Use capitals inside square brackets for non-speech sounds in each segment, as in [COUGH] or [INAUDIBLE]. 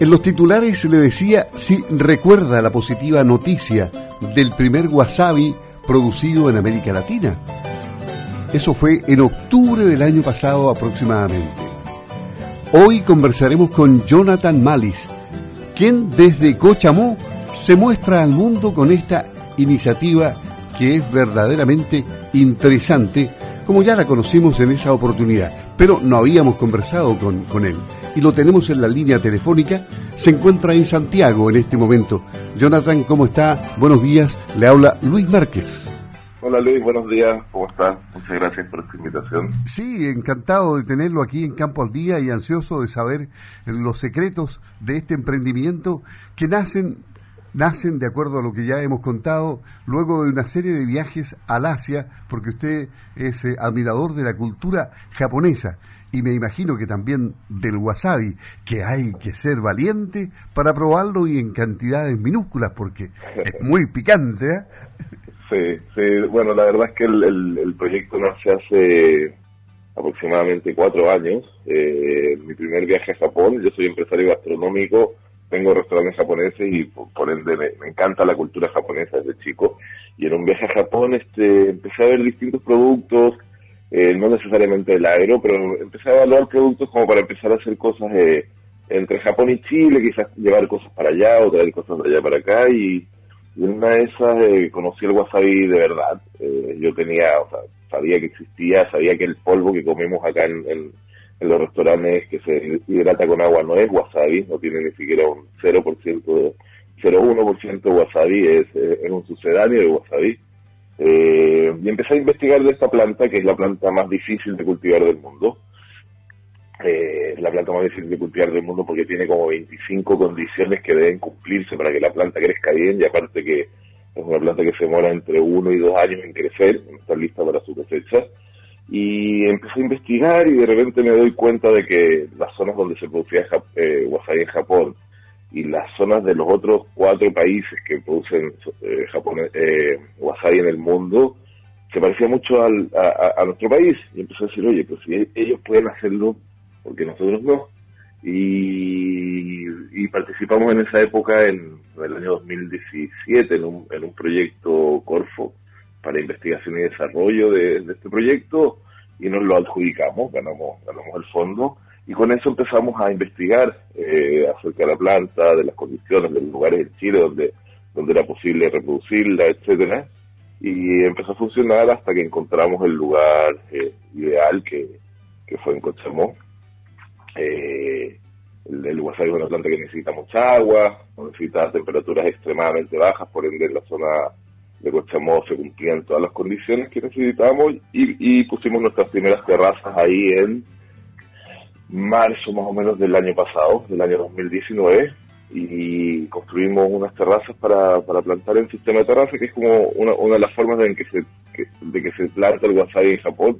En los titulares se le decía si recuerda la positiva noticia del primer wasabi producido en América Latina. Eso fue en octubre del año pasado aproximadamente. Hoy conversaremos con Jonathan Malis, quien desde Cochamó se muestra al mundo con esta iniciativa que es verdaderamente interesante, como ya la conocimos en esa oportunidad, pero no habíamos conversado con, con él y lo tenemos en la línea telefónica. Se encuentra en Santiago en este momento. Jonathan, ¿cómo está? Buenos días. Le habla Luis Márquez. Hola Luis, buenos días. ¿Cómo está? Muchas gracias por esta invitación. Sí, encantado de tenerlo aquí en Campo al Día y ansioso de saber los secretos de este emprendimiento que nacen nacen, de acuerdo a lo que ya hemos contado, luego de una serie de viajes al Asia, porque usted es eh, admirador de la cultura japonesa y me imagino que también del wasabi, que hay que ser valiente para probarlo y en cantidades minúsculas, porque es muy [LAUGHS] picante. ¿eh? Sí, sí, bueno, la verdad es que el, proyecto nace hace aproximadamente cuatro años. Eh, mi primer viaje a Japón, yo soy empresario gastronómico, tengo restaurantes japoneses y por, ende me, encanta la cultura japonesa desde chico. Y en un viaje a Japón este, empecé a ver distintos productos, eh, no necesariamente el aero, pero empecé a evaluar productos como para empezar a hacer cosas eh, entre Japón y Chile, quizás llevar cosas para allá o traer cosas de allá para acá y, una de esas eh, conocí el wasabi de verdad. yo tenía, o sea, sabía que existía, sabía que el polvo que comemos acá en, los restaurantes que se hidrata con agua no es wasabi, no tiene ni siquiera un 0%, 0,1% de wasabi, es, es un sucedáneo de wasabi. Eh, y empecé a investigar de esta planta, que es la planta más difícil de cultivar del mundo. Eh, la planta más difícil de cultivar del mundo porque tiene como 25 condiciones que deben cumplirse para que la planta crezca bien y aparte que es una planta que se demora entre uno y dos años en crecer, en estar lista para su cosecha. Y empecé a investigar y de repente me doy cuenta de que las zonas donde se producía eh, wasabi en Japón y las zonas de los otros cuatro países que producen eh, eh, wasabi en el mundo se parecía mucho al, a, nuestro país. Y empecé a decir, oye, pues si ellos pueden hacerlo, ¿por qué nosotros no? Y, participamos en esa época, en, el año 2017, en un, en un proyecto Corfo para investigación y desarrollo de, de este proyecto y nos lo adjudicamos, ganamos, ganamos el fondo y con eso empezamos a investigar eh, acerca de la planta, de las condiciones, de los lugares en Chile donde, donde era posible reproducirla, etcétera. Y empezó a funcionar hasta que encontramos el lugar eh, ideal que, que, fue en Cochamó. Eh, el, el es una planta que necesita mucha agua, necesita temperaturas extremadamente bajas, por ende en la zona de Cochamó se cumplían todas las condiciones que necesitábamos y, y pusimos nuestras primeras terrazas ahí en marzo más o menos del año pasado, del año 2019, y construimos unas terrazas para, para plantar en sistema de terraza, que es como una, una de las formas en que se, de que se planta el wasabi en Japón.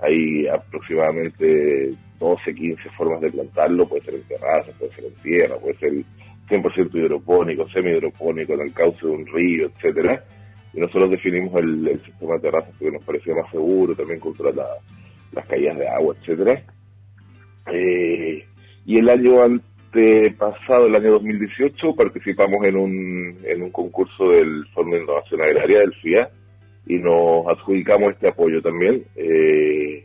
Hay aproximadamente 12, 15 formas de plantarlo, puede ser en terraza, puede ser en tierra, puede ser 100% hidropónico, semi-hidropónico, en el cauce de un río, etcétera. Y nosotros definimos el, sistema de terrazas porque nos parecía más seguro, también contra las caídas de agua, etcétera eh, y el año antepasado, el año 2018, participamos en un, en un concurso del Fondo de Innovación Agraria del FIA y nos adjudicamos este apoyo también. Eh,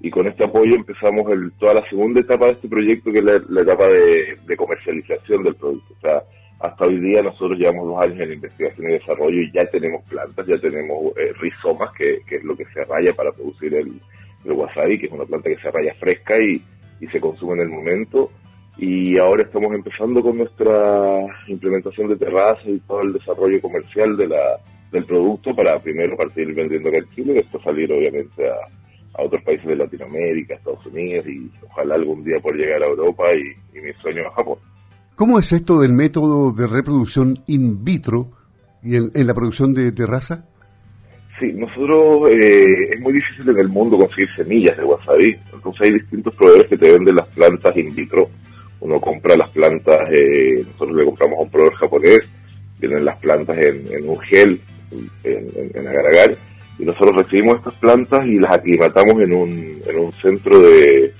y con este apoyo empezamos el, toda la segunda etapa de este proyecto, que es la, etapa de, comercialización del producto. O sea, hasta hoy día nosotros llevamos dos años en investigación y desarrollo y ya tenemos plantas, ya tenemos eh, rizomas, que, que, es lo que se raya para producir el, el wasabi, que es una planta que se raya fresca y, y se consume en el momento. Y ahora estamos empezando con nuestra implementación de terrazas y todo el desarrollo comercial de la, del producto para primero partir vendiendo acá Chile y después salir obviamente a, otros países de Latinoamérica, Estados Unidos y ojalá algún día por llegar a Europa y, mi sueño a Japón. ¿Cómo es esto del método de reproducción in vitro y en, en la producción de terraza? Sí, nosotros eh, es muy difícil en el mundo conseguir semillas de wasabi, entonces hay distintos proveedores que te venden las plantas in vitro. Uno compra las plantas, eh, nosotros le compramos a un proveedor japonés, vienen las plantas en, un gel, en, en, agar y nosotros recibimos estas plantas y las aclimatamos en un, en un centro de,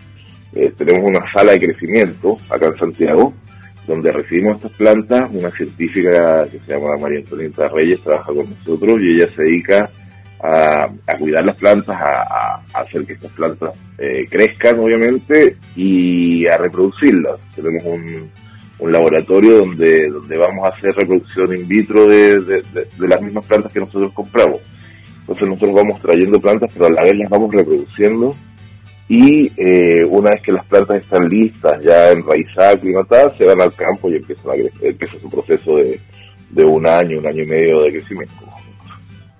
eh, tenemos una sala de crecimiento acá en Santiago, donde recibimos estas plantas, una científica que se llama María Antonieta Reyes trabaja con nosotros y ella se dedica a, cuidar las plantas, a, hacer que estas plantas eh, crezcan, obviamente, y a reproducirlas. Tenemos un, laboratorio donde, donde vamos a hacer reproducción in vitro de, de, las mismas plantas que nosotros compramos. Entonces nosotros vamos trayendo plantas, pero a la vez las vamos reproduciendo y eh, una vez que las plantas están listas, ya enraizadas, aclimatadas, se van al campo y empieza, empieza su proceso de, de un año, un año y medio de crecimiento.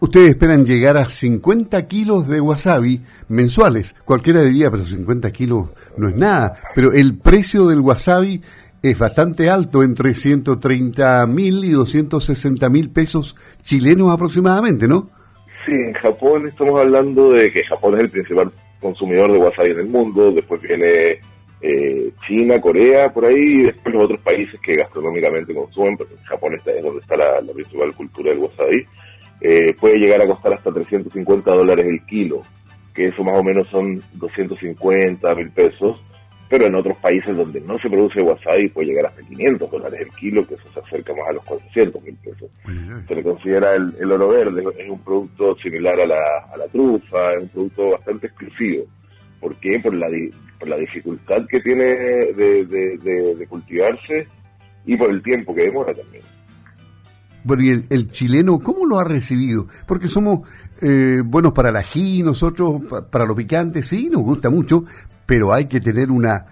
Ustedes esperan llegar a 50 kilos de wasabi mensuales. Cualquiera diría, pero 50 kilos no es nada. Pero el precio del wasabi es bastante alto, entre 130 mil y 260 mil pesos chilenos aproximadamente, ¿no? Sí, en Japón estamos hablando de que Japón es el principal consumidor de wasabi en el mundo. Después viene eh, China, Corea, por ahí, y después los otros países que gastronómicamente consumen, porque en Japón está, es donde está la principal cultura del wasabi eh, puede llegar a costar hasta 350 dólares el kilo, que eso más o menos son 250 mil pesos, pero en otros países donde no se produce wasabi puede llegar hasta 500 dólares el kilo, que eso se acerca más a los 400 mil pesos. Se le considera el, oro verde, es un producto similar a la, a la trufa, es un producto bastante exclusivo. ¿Por qué? Por la, por la dificultad que tiene de, de cultivarse y por el tiempo que demora también. Bueno, y el, chileno, ¿cómo lo ha recibido? Porque somos eh, buenos para el ají, nosotros para lo picante, sí, nos gusta mucho, pero hay que tener una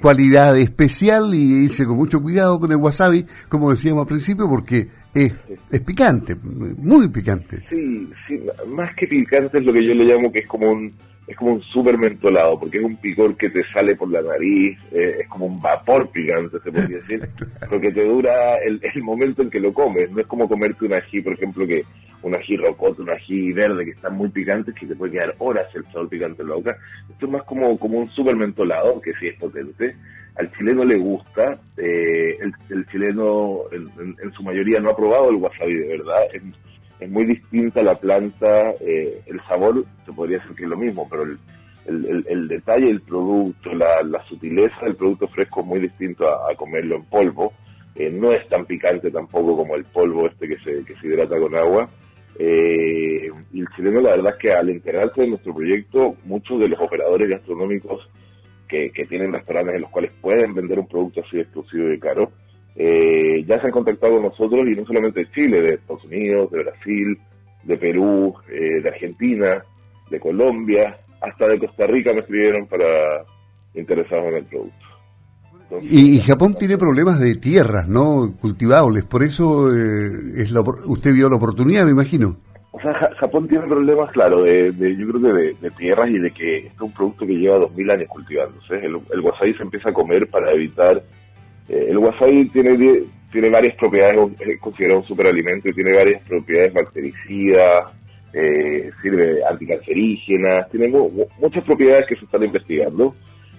cualidad especial y irse con mucho cuidado con el wasabi, como decíamos al principio, porque es, es picante, muy picante. Sí, sí, más que picante es lo que yo le llamo que es como un es como un súper mentolado, porque es un picor que te sale por la nariz, eh, es como un vapor picante, se podría decir, [LAUGHS] porque te dura el, el, momento en que lo comes, no es como comerte un ají, por ejemplo, que un ají rocoto, un ají verde, que está muy picante, que te puede quedar horas el sabor picante en la boca, esto es más como, como un súper mentolado, que sí es potente, al chileno le gusta, eh, el, el, chileno en, en, su mayoría no ha probado el wasabi de verdad, es muy distinta la planta, eh, el sabor se podría decir que es lo mismo, pero el, el, el, detalle del producto, la, la, sutileza del producto fresco es muy distinto a, comerlo en polvo. Eh, no es tan picante tampoco como el polvo este que se, que se hidrata con agua. Eh, y el chileno la verdad es que al enterarse de nuestro proyecto, muchos de los operadores gastronómicos que, que tienen restaurantes en los cuales pueden vender un producto así exclusivo y caro, eh, ya se han contactado con nosotros y no solamente de Chile, de Estados Unidos, de Brasil, de Perú, eh, de Argentina, de Colombia, hasta de Costa Rica me escribieron para interesados en el producto. y, Japón tiene problemas de tierras no cultivables, por eso eh, es la, usted vio la oportunidad, me imagino. O sea, Japón tiene problemas, claro, de, yo creo que de, tierras y de que este es un producto que lleva 2000 años cultivándose. El, el wasabi se empieza a comer para evitar eh, el wasabi tiene, tiene varias propiedades, es considerado un superalimento y tiene varias propiedades bactericidas, eh, sirve anticancerígenas, tiene muchas propiedades que se están investigando.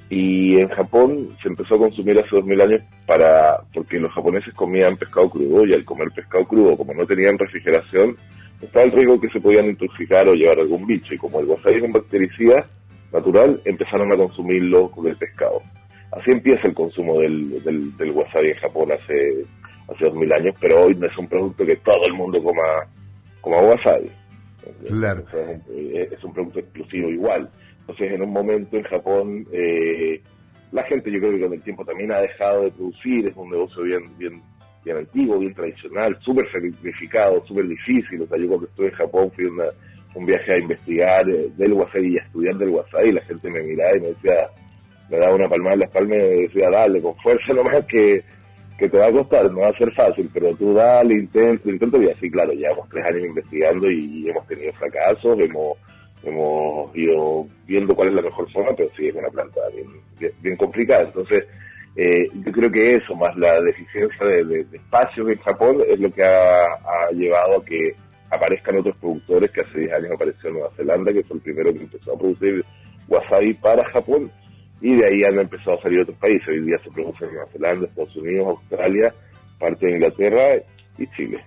Y en Japón se empezó a consumir hace dos mil años para porque los japoneses comían pescado crudo y al comer pescado crudo, como no tenían refrigeración, estaba el riesgo que se podían intoxicar o llevar algún bicho. Y como el wasabi es un bactericida natural, empezaron a consumirlo con el pescado. Así empieza el consumo del, del, wasabi en Japón hace hace dos mil años, pero hoy no es un producto que todo el mundo coma, coma wasabi. Claro. es, un, producto exclusivo igual. Entonces, en un momento en Japón, eh, la gente yo creo que con el tiempo también ha dejado de producir, es un negocio bien bien bien antiguo, bien tradicional, súper sacrificado, súper difícil. O sea, yo cuando estuve en Japón fui una, un viaje a investigar eh, del wasabi y a estudiar del wasabi, y la gente me miraba y me decía, me daba una palmada en la espalda y decía, dale, con fuerza [LAUGHS] nomás que, que te va a costar, no va a ser fácil, pero tú dale, intento, intento, y así, claro, llevamos tres años investigando y hemos tenido fracasos, hemos hemos ido viendo cuál es la mejor forma, pero sí es una planta bien, bien, complicada. Entonces, eh, yo creo que eso, más la deficiencia de, de, espacios en Japón, es lo que ha, ha, llevado a que aparezcan otros productores, que hace 10 años apareció en Nueva Zelanda, que fue el primero que empezó a producir wasabi para Japón, y de ahí han empezado a salir otros países. Hoy día se produce en Nueva Zelanda, Estados Unidos, Australia, parte de Inglaterra y Chile.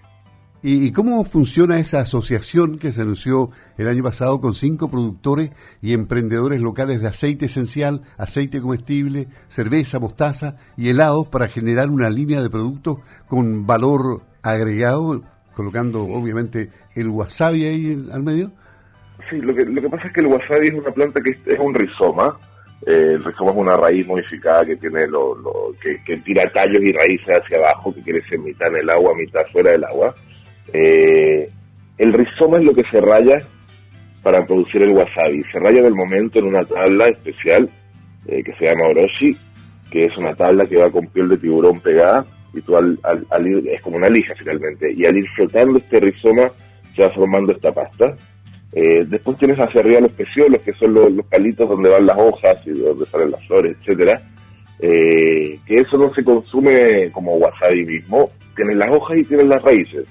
¿Y cómo funciona esa asociación que se anunció el año pasado con cinco productores y emprendedores locales de aceite esencial, aceite comestible, cerveza, mostaza y helados para generar una línea de productos con valor agregado, colocando obviamente el wasabi ahí al medio? Sí, lo que, lo que pasa es que el wasabi es una planta que es, un rizoma. Eh, el rizoma es una raíz modificada que tiene lo, que, que tira tallos y raíces hacia abajo, que crece mitad en el agua, mitad fuera del agua eh, el rizoma es lo que se raya para producir el wasabi. Se raya del momento en una tabla especial eh, que se llama oroshi, que es una tabla que va con piel de tiburón pegada y tú al, ir, es como una lija finalmente, y al ir flotando este rizoma se va formando esta pasta. Eh, después tienes hacia arriba los peciolos, que son los, palitos donde van las hojas y donde salen las flores, etcétera. que eso no se consume como wasabi mismo, tienes las hojas y tienes las raíces.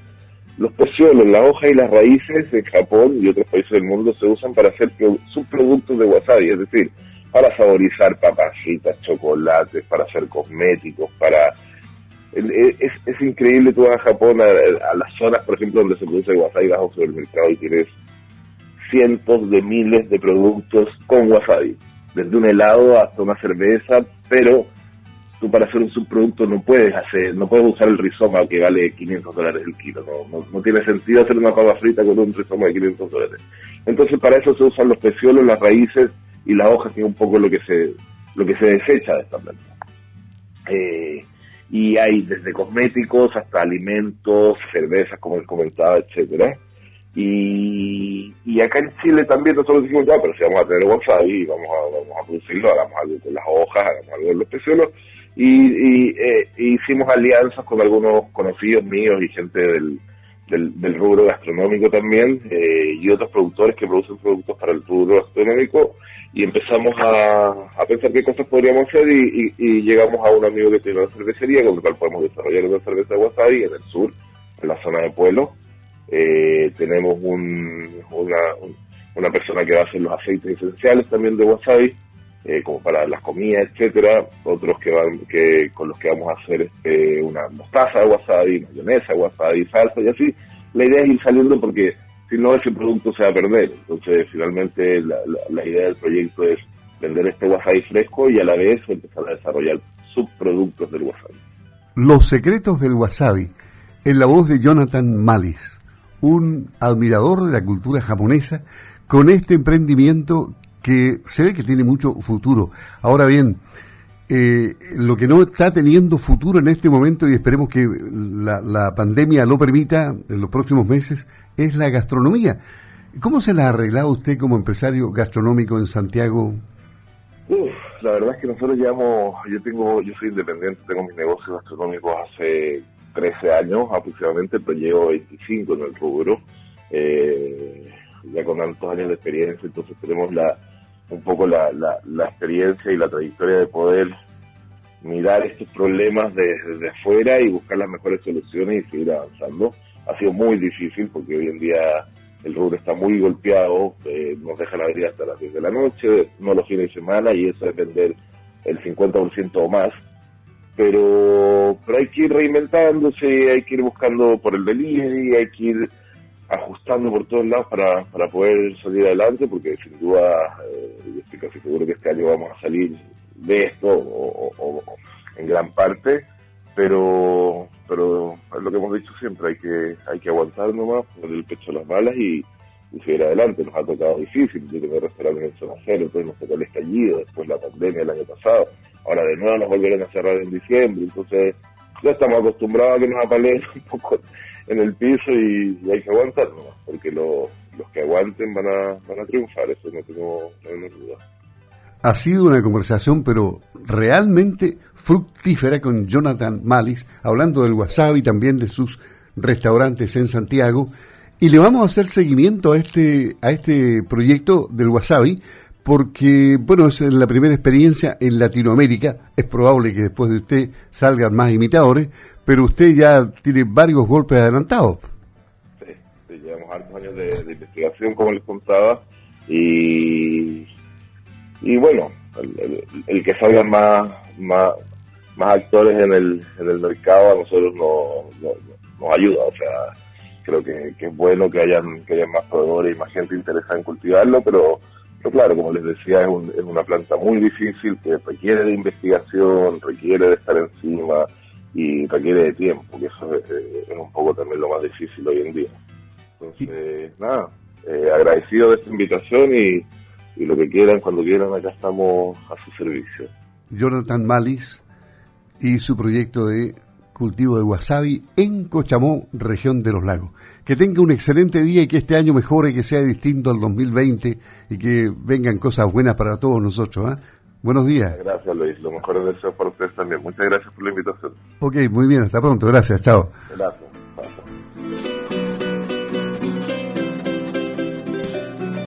Los peciolos, la hoja y las raíces en Japón y otros países del mundo se usan para hacer subproductos de wasabi, es decir, para saborizar papas chocolates, para hacer cosméticos, para... Es, es increíble, tú vas a Japón, a, las zonas, por ejemplo, donde se produce wasabi, bajo sobre el mercado y tienes cientos de miles de productos con wasabi, desde un helado hasta una cerveza, pero tú para hacer un subproducto no puedes hacer, no puedes usar el rizoma que vale 500 dólares el kilo, no, tiene sentido hacer una papa frita con un rizoma de 500 dólares. Entonces para eso se usan los peciolos, las raíces y las hojas, que es un poco lo que se, lo que se desecha de esta planta. Eh, y hay desde cosméticos hasta alimentos, cervezas, como les comentaba, etcétera. Y, y acá en Chile también nosotros dijimos, ya, pero si vamos a tener wasabi, vamos a, vamos a producirlo, hagamos algo con las hojas, hagamos algo con los peciolos, y, eh, hicimos alianzas con algunos conocidos míos y gente del, del, rubro gastronómico también eh, y otros productores que producen productos para el rubro gastronómico y empezamos a, pensar qué cosas podríamos hacer y, llegamos a un amigo que tiene una cervecería con el cual podemos desarrollar una cerveza de wasabi en el sur, en la zona de Pueblo. Eh, tenemos un, una, una persona que va a hacer los aceites esenciales también de wasabi eh, como para las comidas, etcétera, otros que van, que con los que vamos a hacer este, una mostaza de wasabi, mayonesa wasabi, salsa y así. La idea es ir saliendo porque si no ese producto se va a perder. Entonces finalmente la, la, idea del proyecto es vender este wasabi fresco y a la vez empezar a desarrollar subproductos del wasabi. Los secretos del wasabi, en la voz de Jonathan Malis, un admirador de la cultura japonesa, con este emprendimiento que se ve que tiene mucho futuro. Ahora bien, eh, lo que no está teniendo futuro en este momento, y esperemos que la, pandemia lo permita en los próximos meses, es la gastronomía. ¿Cómo se la ha arreglado usted como empresario gastronómico en Santiago? la verdad es que nosotros llevamos, yo tengo, yo soy independiente, tengo mis negocios gastronómicos hace 13 años aproximadamente, pero llevo 25 en el rubro, eh, ya con tantos años de experiencia, entonces tenemos la, un poco la, experiencia y la trayectoria de poder mirar estos problemas desde afuera y buscar las mejores soluciones y seguir avanzando. Ha sido muy difícil porque hoy en día el rubro está muy golpeado, eh, nos dejan abrir hasta las 10 de la noche, no los fines de semana y eso es vender el 50% o más. Pero, pero hay que ir reinventándose, hay que ir buscando por el delivery, hay que ir ajustando por todos lados para, para poder salir adelante, porque sin duda, eh, estoy casi seguro que este año vamos a salir de esto, o, en gran parte, pero pero es lo que hemos dicho siempre, hay que hay que aguantar nomás, poner el pecho a las balas y, seguir adelante. Nos ha tocado difícil, yo tengo restaurantes en zona cero, entonces nos tocó el estallido, después la pandemia el año pasado, ahora de nuevo nos volvieron a cerrar en diciembre, entonces ya estamos acostumbrados a que nos apaleen [LAUGHS] un poco en el piso y, hay que aguantar porque los que aguanten van a, van a triunfar, eso no tengo, no duda. Ha sido una conversación, pero realmente fructífera con Jonathan Malis, hablando del wasabi, también de sus restaurantes en Santiago. Y le vamos a hacer seguimiento a este, a este proyecto del wasabi, porque, bueno, es la primera experiencia en Latinoamérica. Es probable que después de usted salgan más imitadores, pero usted ya tiene varios golpes adelantados. Sí, llevamos hartos años de, investigación, como les contaba, y, y bueno, el, que salgan más, más, más actores en el, en el mercado a nosotros nos, nos, ayuda, o sea, creo que, es bueno que hayan, que hayan más proveedores y más gente interesada en cultivarlo, pero, pero claro, como les decía, es, es una planta muy difícil que requiere de investigación, requiere de estar encima y requiere de tiempo, que eso es, un poco también lo más difícil hoy en día. Entonces, nada, eh, agradecido de esta invitación y, y lo que quieran, cuando quieran, acá estamos a su servicio. Jonathan Malis y su proyecto de cultivo de wasabi en Cochamó, región de los lagos. Que tenga un excelente día y que este año mejore, que sea distinto al 2020 y que vengan cosas buenas para todos nosotros. ¿ah? Buenos días. Gracias Luis, lo mejor deseo para ustedes también. Muchas gracias por la invitación. Ok, muy bien, hasta pronto, gracias, chao. Gracias.